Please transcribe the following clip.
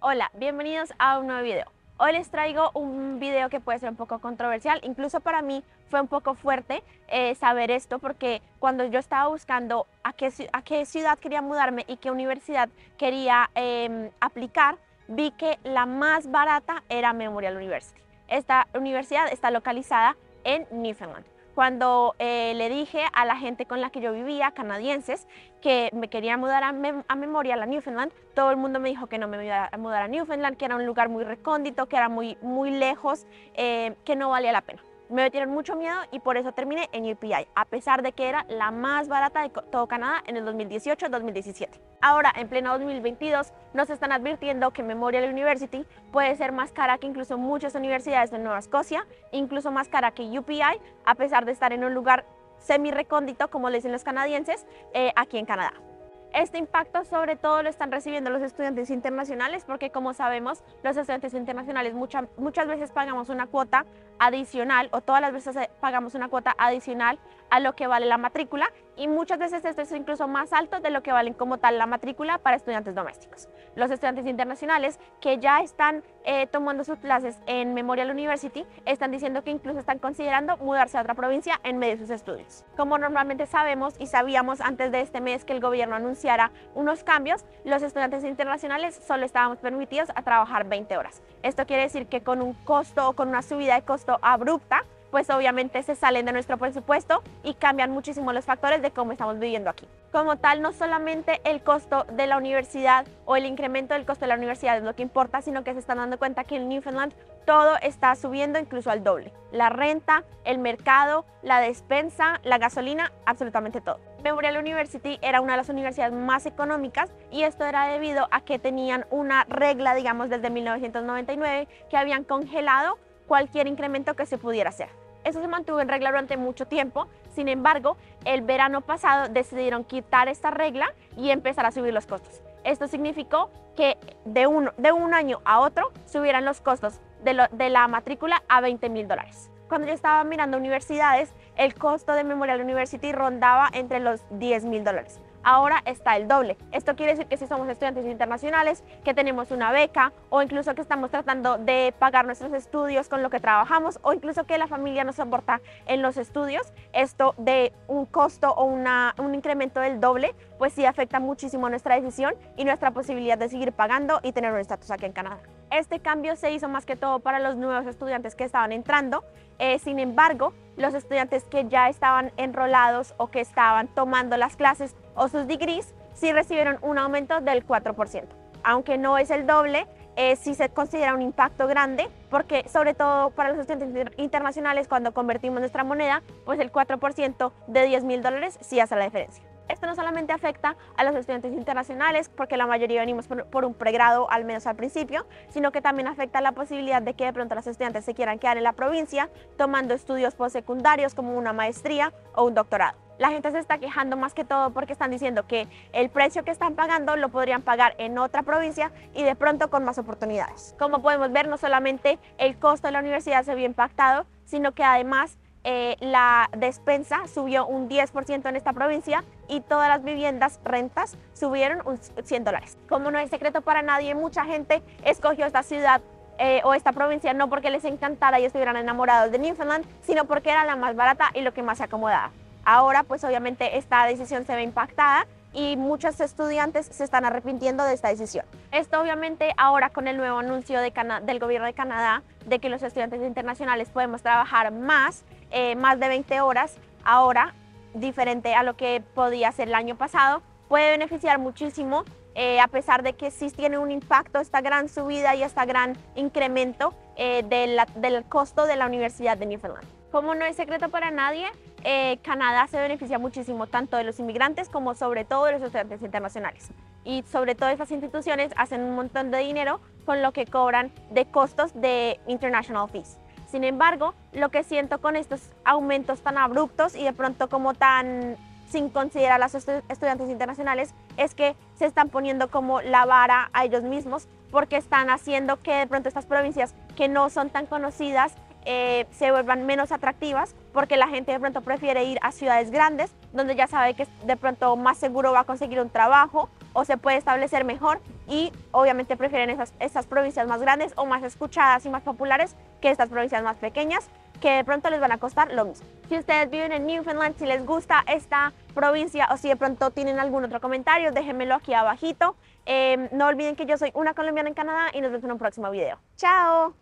Hola, bienvenidos a un nuevo video. Hoy les traigo un video que puede ser un poco controversial, incluso para mí fue un poco fuerte eh, saber esto porque cuando yo estaba buscando a qué, a qué ciudad quería mudarme y qué universidad quería em, aplicar, vi que la más barata era Memorial University. Esta universidad está localizada en Newfoundland cuando eh, le dije a la gente con la que yo vivía, canadienses, que me quería mudar a, Memorial, a Newfoundland, todo el mundo me dijo que no me iba a mudar a Newfoundland, que era un lugar muy recóndito, que era muy, muy lejos, eh, que no valía la pena. Me metieron mucho miedo y por eso terminé en UPI, a pesar de que era la más barata de todo Canadá en el 2018-2017. Ahora, en pleno 2022, nos están advirtiendo que Memorial University puede ser más cara que incluso muchas universidades de Nueva Escocia, incluso más cara que UPI, a pesar de estar en un lugar semi recóndito, como le dicen los canadienses, eh, aquí en Canadá. Este impacto sobre todo lo están recibiendo los estudiantes internacionales porque como sabemos los estudiantes internacionales muchas veces pagamos una cuota adicional o todas las veces pagamos una cuota adicional a lo que vale la matrícula y muchas veces esto es incluso más alto de lo que valen como tal la matrícula para estudiantes domésticos. Los estudiantes internacionales que ya están eh, tomando sus clases en Memorial University están diciendo que incluso están considerando mudarse a otra provincia en medio de sus estudios. Como normalmente sabemos y sabíamos antes de este mes que el gobierno anunciara unos cambios, los estudiantes internacionales solo estábamos permitidos a trabajar 20 horas. Esto quiere decir que con un costo o con una subida de costo abrupta, pues obviamente se salen de nuestro presupuesto y cambian muchísimo los factores de cómo estamos viviendo aquí. Como tal, no solamente el costo de la universidad o el incremento del costo de la universidad es lo que importa, sino que se están dando cuenta que en Newfoundland todo está subiendo incluso al doble. La renta, el mercado, la despensa, la gasolina, absolutamente todo. Memorial University era una de las universidades más económicas y esto era debido a que tenían una regla, digamos, desde 1999 que habían congelado cualquier incremento que se pudiera hacer. Eso se mantuvo en regla durante mucho tiempo, sin embargo, el verano pasado decidieron quitar esta regla y empezar a subir los costos. Esto significó que de un, de un año a otro subieran los costos de, de la matrícula a 20 mil dólares. Cuando yo estaba mirando universidades, el costo de Memorial University rondaba entre los 10 mil dólares ahora está el doble. Esto quiere decir que si somos estudiantes internacionales, que tenemos una beca o incluso que estamos tratando de pagar nuestros estudios con lo que trabajamos o incluso que la familia nos soporta en los estudios, esto de un costo o un incremento del doble, pues sí afecta muchísimo nuestra decisión y nuestra posibilidad de seguir pagando y tener un estatus aquí en Canadá. Este cambio se hizo más que todo para los nuevos estudiantes que estaban entrando, eh, sin embargo, los estudiantes que ya estaban enrolados o que estaban tomando las clases o sus degrees sí recibieron un aumento del 4%. Aunque no es el doble, eh, sí se considera un impacto grande porque sobre todo para los estudiantes internacionales cuando convertimos nuestra moneda, pues el 4% de 10 mil dólares sí hace la diferencia. Esto no solamente afecta a los estudiantes internacionales, porque la mayoría venimos por, un pregrado, al menos al principio, sino que también afecta la posibilidad de que de pronto los estudiantes se quieran quedar en la provincia tomando estudios postsecundarios como una maestría o un doctorado. La gente se está quejando más que todo porque están diciendo que el precio que están pagando lo podrían pagar en otra provincia y de pronto con más oportunidades. Como podemos ver, no solamente el costo de la universidad se vio impactado, sino que además eh, la despensa subió un 10% en esta provincia y todas las viviendas, rentas, subieron un 100 dólares. Como no es secreto para nadie, mucha gente escogió esta ciudad eh, o esta provincia no porque les encantara y estuvieran enamorados de Newfoundland, sino porque era la más barata y lo que más se acomodaba. Ahora, pues obviamente esta decisión se ve impactada y muchos estudiantes se están arrepintiendo de esta decisión. Esto obviamente ahora con el nuevo anuncio de del gobierno de Canadá de que los estudiantes internacionales podemos trabajar más, eh, más de 20 horas, ahora diferente a lo que podía ser el año pasado, puede beneficiar muchísimo, eh, a pesar de que sí tiene un impacto esta gran subida y este gran incremento eh, del costo de la Universidad de Newfoundland. Como no es secreto para nadie, eh, Canadá se beneficia muchísimo tanto de los inmigrantes como sobre todo de los estudiantes internacionales. Y sobre todo estas instituciones hacen un montón de dinero con lo que cobran de costos de international fees. Sin embargo, lo que siento con estos aumentos tan abruptos y de pronto como tan sin considerar a los estudiantes internacionales es que se están poniendo como la vara a ellos mismos porque están haciendo que de pronto estas provincias que no son tan conocidas eh, se vuelvan menos atractivas porque la gente de pronto prefiere ir a ciudades grandes donde ya sabe que de pronto más seguro va a conseguir un trabajo o se puede establecer mejor y obviamente prefieren esas, esas provincias más grandes o más escuchadas y más populares que estas provincias más pequeñas que de pronto les van a costar lo mismo. Si ustedes viven en Newfoundland, si les gusta esta provincia o si de pronto tienen algún otro comentario, déjenmelo aquí abajito. Em, no olviden que yo soy una colombiana en Canadá y nos vemos en un próximo video. ¡Chao!